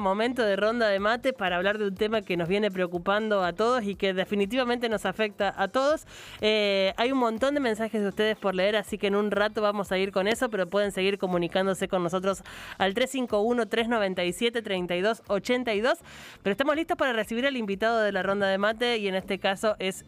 momento de ronda de mate para hablar de un tema que nos viene preocupando a todos y que definitivamente nos afecta a todos. Eh, hay un montón de mensajes de ustedes por leer, así que en un rato vamos a ir con eso, pero pueden seguir comunicándose con nosotros al 351-397-3282. Pero estamos listos para recibir al invitado de la ronda de mate y en este caso es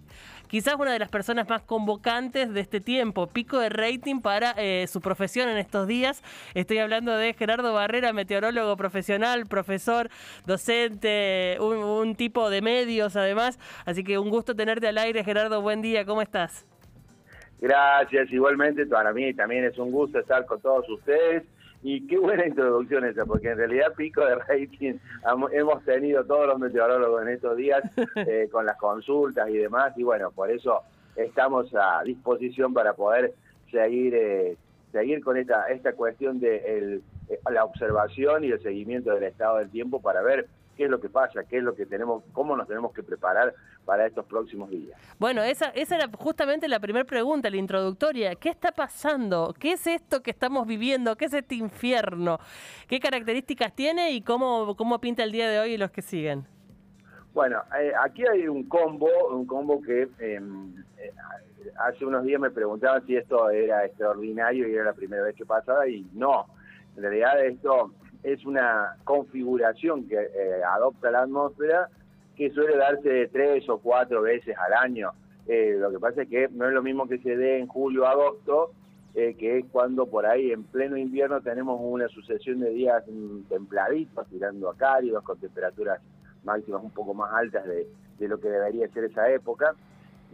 quizás una de las personas más convocantes de este tiempo, pico de rating para eh, su profesión en estos días. Estoy hablando de Gerardo Barrera, meteorólogo profesional, profesor, docente, un, tipo de medios además. Así que un gusto tenerte al aire, Gerardo. Buen día, ¿cómo estás? Gracias, igualmente para mí también es un gusto estar con todos ustedes. Y qué buena introducción esa, porque en realidad pico de rating hemos tenido todos los meteorólogos en estos días eh, con las consultas y demás, y bueno, por eso estamos a disposición para poder seguir eh, seguir con esta esta cuestión de el, eh, la observación y el seguimiento del estado del tiempo para ver qué es lo que pasa, qué es lo que tenemos, cómo nos tenemos que preparar para estos próximos días. Bueno, esa, esa era justamente la primera pregunta, la introductoria. ¿Qué está pasando? ¿Qué es esto que estamos viviendo? ¿Qué es este infierno? ¿Qué características tiene y cómo, cómo pinta el día de hoy y los que siguen? Bueno, eh, aquí hay un combo, un combo que em, eh, hace unos días me preguntaban si esto era extraordinario y era la primera vez que pasaba y no. En realidad esto es una configuración que eh, adopta la atmósfera que suele darse tres o cuatro veces al año. Eh, lo que pasa es que no es lo mismo que se dé en julio agosto, eh, que es cuando por ahí en pleno invierno tenemos una sucesión de días mm, templaditos, tirando a cálidos, con temperaturas máximas un poco más altas de, de lo que debería ser esa época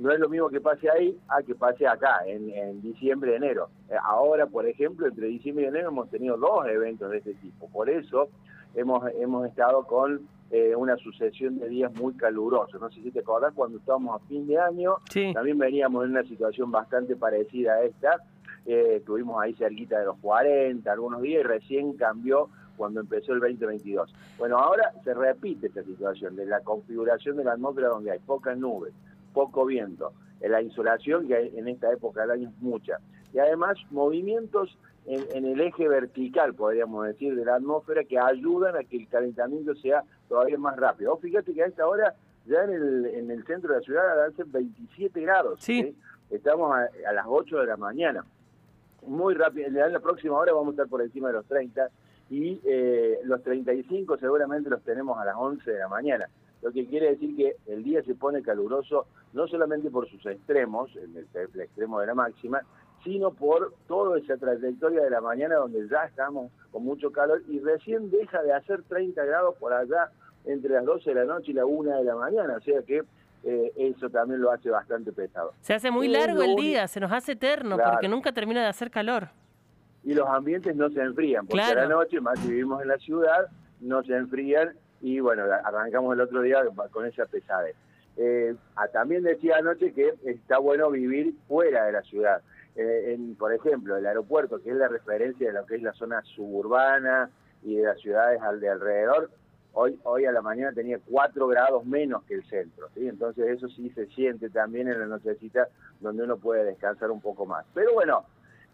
no es lo mismo que pase ahí a que pase acá, en, diciembre, enero. Eh, ahora, por ejemplo, entre diciembre y enero hemos tenido dos eventos de este tipo. Por eso hemos, hemos estado con eh, una sucesión de días muy calurosos. No sé si te acordás, cuando estábamos a fin de año, también veníamos en una situación bastante parecida a esta. Eh, estuvimos ahí cerquita de los 40, algunos días, y recién cambió cuando empezó el 2022. Bueno, ahora se repite esta situación de la configuración de la atmósfera donde hay pocas nubes, poco viento. La insolación, que en esta época del año es mucha. Y además movimientos en, el eje vertical, podríamos decir, de la atmósfera que ayudan a que el calentamiento sea todavía más rápido. fíjate que a esta hora ya en el, en el centro de la ciudad hace 27 grados. Sí. Estamos a, las 8 de la mañana. Muy rápido. En la próxima hora vamos a estar por encima de los 30 y eh, los 35 seguramente los tenemos a las 11 de la mañana lo que quiere decir que el día se pone caluroso no solamente por sus extremos, el, el, extremo de la máxima, sino por toda esa trayectoria de la mañana donde ya estamos con mucho calor y recién deja de hacer 30 grados por allá entre las 12 de la noche y la 1 de la mañana, o sea que eh, eso también lo hace bastante pesado. Se hace muy largo el día, se nos hace eterno porque nunca termina de hacer calor. Y los ambientes no se enfrían, porque a la noche, más si vivimos en la ciudad, no se enfrían y bueno, arrancamos el otro día con esa pesadez. Eh, ah, también decía anoche que está bueno vivir fuera de la ciudad. Eh, en, por ejemplo, el aeropuerto, que es la referencia de lo que es la zona suburbana y de las ciudades al de alrededor, hoy, hoy a la mañana tenía 4 grados menos que el centro. Entonces eso sí se siente también en la nochecita donde uno puede descansar un poco más. Pero bueno,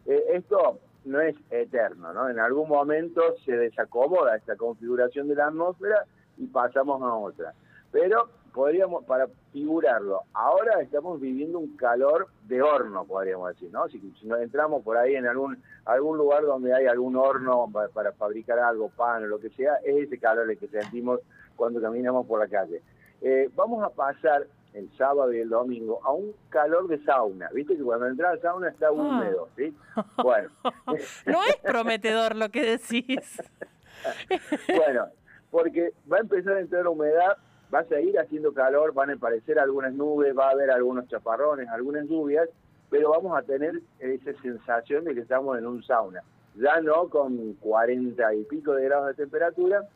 eh, esto no es eterno, ¿no? En algún momento se desacomoda esta configuración de la atmósfera y pasamos a otra. Pero podríamos, para figurarlo, ahora estamos viviendo un calor de horno, podríamos decir, ¿no? Si, nos entramos por ahí en algún algún lugar donde hay algún horno para, fabricar algo, pan o lo que sea, es ese calor el que sentimos cuando caminamos por la calle. Eh, vamos a pasar el sábado y el domingo a un calor de sauna. Viste que cuando entras al sauna está ah. húmedo, ¿sí? Bueno. no es prometedor lo que decís. bueno, porque va a empezar a entrar humedad, va a seguir haciendo calor, van a aparecer algunas nubes, va a haber algunos chaparrones, algunas lluvias, pero vamos a tener esa sensación de que estamos en un sauna. Ya no con 40 y pico de grados de temperatura,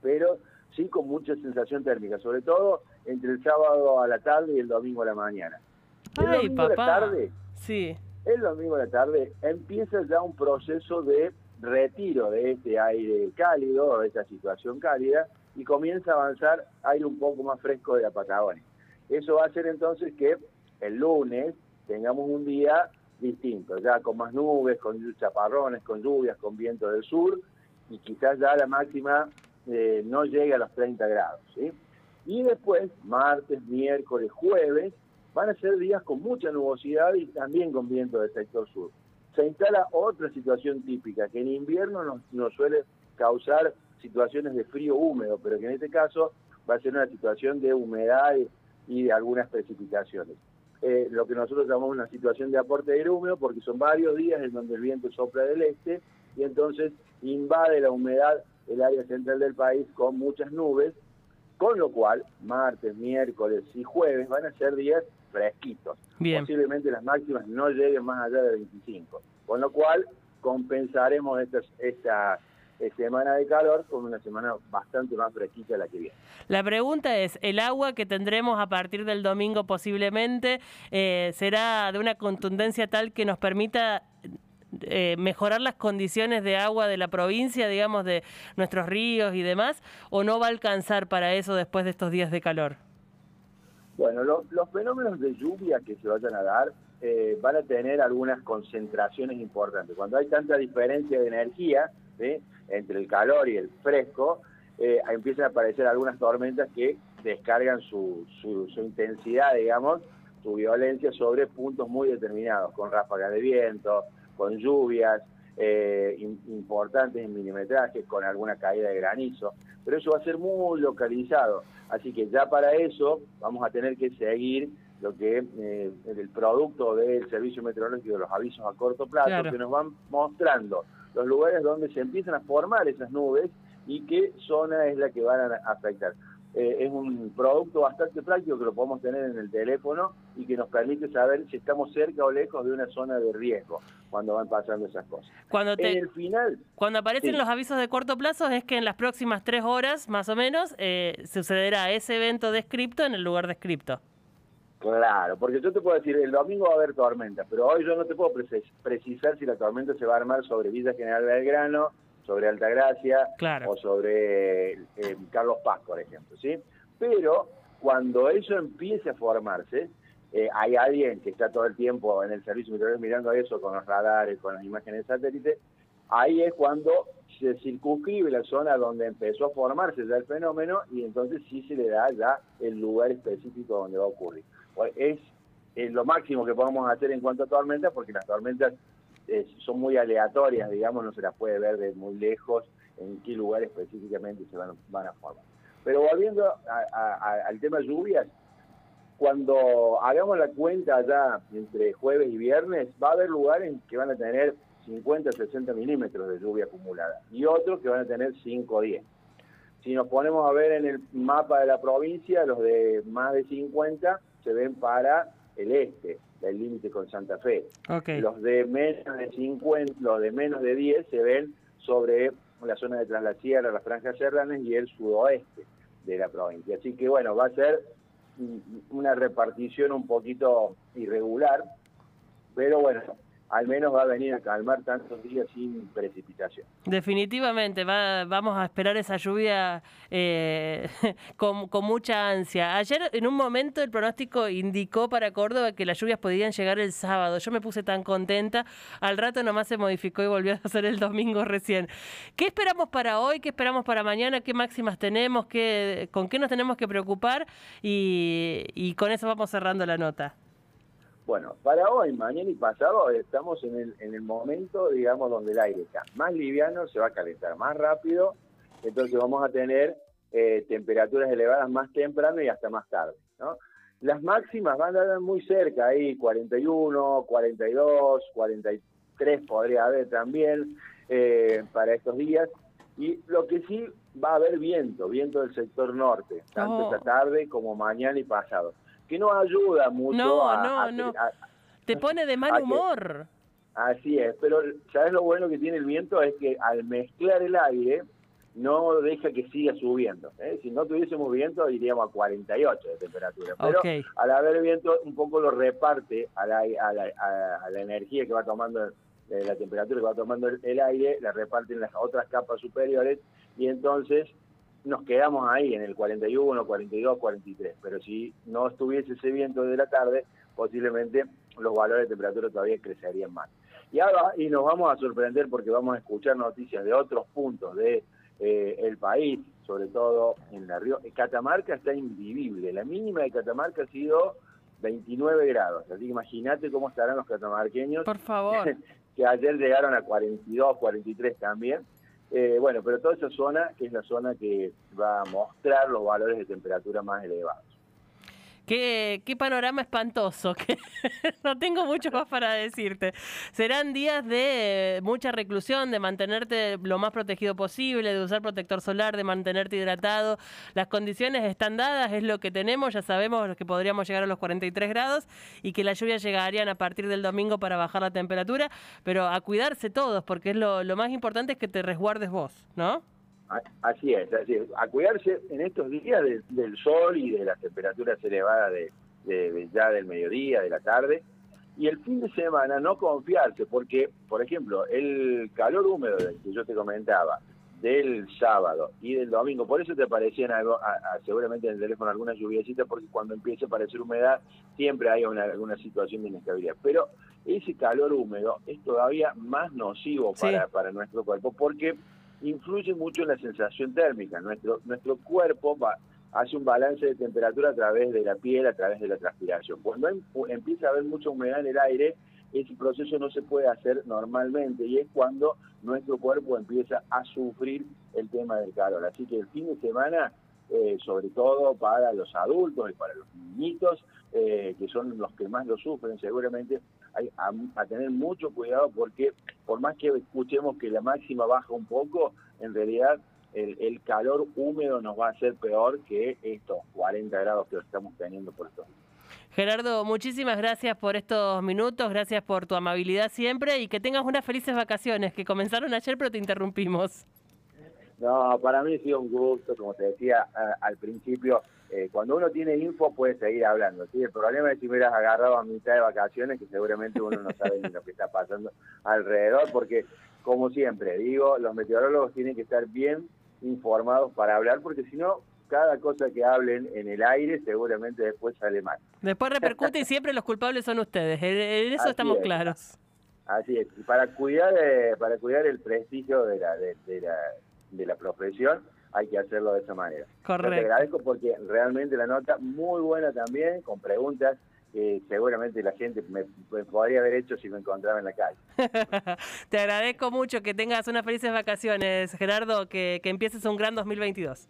pero sí con mucha sensación térmica, sobre todo entre el sábado a la tarde y el domingo a la mañana. El Ay, domingo papá. a la tarde, sí. el domingo a la tarde empieza ya un proceso de retiro de este aire cálido, de esta situación cálida, y comienza a avanzar aire un poco más fresco de la Patagonia. Eso va a hacer entonces que el lunes tengamos un día distinto, ya con más nubes, con chaparrones, con lluvias, con viento del sur, y quizás ya la máxima eh, no llegue a los 30 grados. ¿sí? Y después, martes, miércoles, jueves, van a ser días con mucha nubosidad y también con viento del sector sur. Se instala otra situación típica, que en invierno nos, suele causar situaciones de frío húmedo, pero que en este caso va a ser una situación de humedad y de algunas precipitaciones. Eh, lo que nosotros llamamos una situación de aporte de aire húmedo, porque son varios días en donde el viento sopla del este y entonces invade la humedad el área central del país con muchas nubes, con lo cual martes, miércoles y jueves van a ser días fresquitos. Posiblemente las máximas no lleguen más allá de 25, con lo cual compensaremos estas, esta semana de calor con una semana bastante más fresquita la que viene. La pregunta es, ¿el agua que tendremos a partir del domingo posiblemente eh, será de una contundencia tal que nos permita eh, mejorar las condiciones de agua de la provincia, digamos, de nuestros ríos y demás, o no va a alcanzar para eso después de estos días de calor? Bueno, los fenómenos de lluvia que se vayan a dar eh, van a tener algunas concentraciones importantes. Cuando hay tanta diferencia de energía entre el calor y el fresco, eh, empiezan a aparecer algunas tormentas que descargan su, su, intensidad, digamos, su violencia sobre puntos muy determinados, con ráfagas de viento, con lluvias eh, importantes en milimetraje, con alguna caída de granizo, pero eso va a ser muy localizado, así que ya para eso vamos a tener que seguir lo que eh, el producto del servicio meteorológico, los avisos a corto plazo, que nos van mostrando los lugares donde se empiezan a formar esas nubes y qué zona es la que van a afectar. Eh, es un producto bastante práctico que lo podemos tener en el teléfono y que nos permite saber si estamos cerca o lejos de una zona de riesgo cuando van pasando esas cosas. Cuando en el final, cuando aparecen los avisos de corto plazo es que en las próximas tres horas, más o menos, eh, sucederá ese evento descripto en el lugar descripto. Claro, porque yo te puedo decir, el domingo va a haber tormenta, pero hoy yo no te puedo precisar si la tormenta se va a armar sobre Villa General Belgrano, sobre Altagracia o sobre eh, Carlos Paz, por ejemplo, ¿sí? Pero cuando eso empiece a formarse, eh, hay alguien que está todo el tiempo en el servicio meteorológico mirando eso con los radares, con las imágenes de satélite, ahí es cuando se circunscribe la zona donde empezó a formarse ya el fenómeno y entonces sí se le da ya el lugar específico donde va a ocurrir. Pues es, lo máximo que podemos hacer en cuanto a tormentas, porque las tormentas son muy aleatorias, digamos, no se las puede ver de muy lejos en qué lugar específicamente se van, van a formar. Pero volviendo al tema lluvias, cuando hagamos la cuenta ya entre jueves y viernes, va a haber lugares que van a tener 50, 60 milímetros de lluvia acumulada y otros que van a tener 5 o 10. Si nos ponemos a ver en el mapa de la provincia, los de más de 50 se ven para el este, del límite con Santa Fe. Los de menos de 50, los de menos de 10 se ven sobre la zona de Tras Sierra, las franjas serranas y el sudoeste de la provincia. Así que bueno, va a ser una repartición un poquito irregular, pero bueno, al menos va a venir a calmar tantos días sin precipitación. Definitivamente, vamos a esperar esa lluvia eh, con, mucha ansia. Ayer en un momento el pronóstico indicó para Córdoba que las lluvias podían llegar el sábado. Yo me puse tan contenta, al rato nomás se modificó y volvió a ser el domingo recién. ¿Qué esperamos para hoy? ¿Qué esperamos para mañana? ¿Qué máximas tenemos? ¿Qué, ¿Con qué nos tenemos que preocupar? y con eso vamos cerrando la nota. Bueno, para hoy, mañana y pasado estamos en el, en el momento, digamos, donde el aire está más liviano, se va a calentar más rápido, entonces vamos a tener eh, temperaturas elevadas más temprano y hasta más tarde, ¿no? Las máximas van a estar muy cerca, ahí 41, 42, 43 podría haber también eh, para estos días. Y lo que sí va a haber viento, viento del sector norte, tanto esta tarde como mañana y pasado que no ayuda mucho no, a, no, no. Te pone de mal humor. así es, pero ¿sabes lo bueno que tiene el viento? Es que al mezclar el aire no deja que siga subiendo. ¿eh? Si no tuviésemos viento iríamos a 48 de temperatura, pero al haber viento un poco lo reparte a la, a la, a la energía que va tomando eh, la temperatura que va tomando el, aire, la reparte en las otras capas superiores y entonces nos quedamos ahí en el 41, 42, 43. Pero si no estuviese ese viento de la tarde, posiblemente los valores de temperatura todavía crecerían más. Y ahora, y nos vamos a sorprender porque vamos a escuchar noticias de otros puntos de eh, el país sobre todo en la río. Catamarca está invivible. La mínima de Catamarca ha sido 29 grados. Así que imagínate cómo estarán los catamarqueños. Por favor. que ayer llegaron a 42, 43 también. Eh, bueno, pero toda esa zona, que es la zona que va a mostrar los valores de temperatura más elevados. Qué, panorama espantoso, que no tengo mucho más para decirte. Serán días de mucha reclusión, de mantenerte lo más protegido posible, de usar protector solar, de mantenerte hidratado. Las condiciones están dadas, es lo que tenemos, ya sabemos que podríamos llegar a los 43 grados y que las lluvias llegarían a partir del domingo para bajar la temperatura, pero a cuidarse todos, porque es lo, lo más importante es que te resguardes vos, ¿no? Así es, así es. A cuidarse en estos días del sol y de las temperaturas elevadas de, ya del mediodía, de la tarde. Y el fin de semana no confiarse, porque, por ejemplo, el calor húmedo que yo te comentaba, del sábado y del domingo, por eso te aparecían algo, seguramente en el teléfono algunas lluviecitas, porque cuando empieza a aparecer humedad siempre hay una, alguna situación de inestabilidad. Pero ese calor húmedo es todavía más nocivo para, para nuestro cuerpo, porque influye mucho en la sensación térmica. Nuestro, nuestro cuerpo va, hace un balance de temperatura a través de la piel, a través de la transpiración. Cuando em, empieza a haber mucha humedad en el aire, ese proceso no se puede hacer normalmente y es cuando nuestro cuerpo empieza a sufrir el tema del calor. Así que el fin de semana, eh, sobre todo para los adultos y para los niñitos, eh, que son los que más lo sufren seguramente, hay a, tener mucho cuidado porque por más que escuchemos que la máxima baja un poco, en realidad el, calor húmedo nos va a hacer peor que estos 40 grados que estamos teniendo por estos Gerardo, muchísimas gracias por estos minutos, gracias por tu amabilidad siempre y que tengas unas felices vacaciones que comenzaron ayer pero te interrumpimos. No, para mí ha sido un gusto, como te decía al principio, eh, cuando uno tiene info puede seguir hablando. ¿sí? El problema es si me hubieras agarrado a mitad de vacaciones, que seguramente uno no sabe ni lo que está pasando alrededor, porque como siempre digo, los meteorólogos tienen que estar bien informados para hablar, porque si no, cada cosa que hablen en el aire seguramente después sale mal. Después repercute y siempre los culpables son ustedes, en eso estamos claros. Así es, y para cuidar, eh, para cuidar el prestigio de la, de, la, de la profesión, hay que hacerlo de esa manera. Correcto. te agradezco porque realmente la nota muy buena también, con preguntas que seguramente la gente me, podría haber hecho si me encontraba en la calle. te agradezco mucho, que tengas unas felices vacaciones, Gerardo, que, que empieces un gran 2022.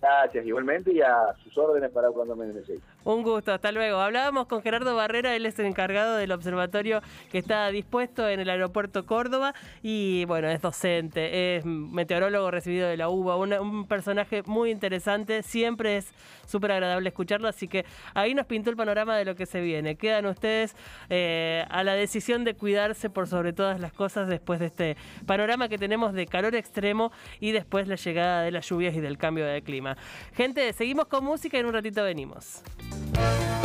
Gracias, igualmente, y a sus órdenes para cuando me necesite. Un gusto, hasta luego. Hablábamos con Gerardo Barrera, él es el encargado del observatorio que está dispuesto en el aeropuerto Córdoba y bueno, es docente, es meteorólogo recibido de la UBA, un personaje muy interesante, siempre es súper agradable escucharlo, así que ahí nos pintó el panorama de lo que se viene. Quedan ustedes eh, a la decisión de cuidarse por sobre todas las cosas después de este panorama que tenemos de calor extremo y después la llegada de las lluvias y del cambio de clima. Gente, seguimos con música y en un ratito venimos. Música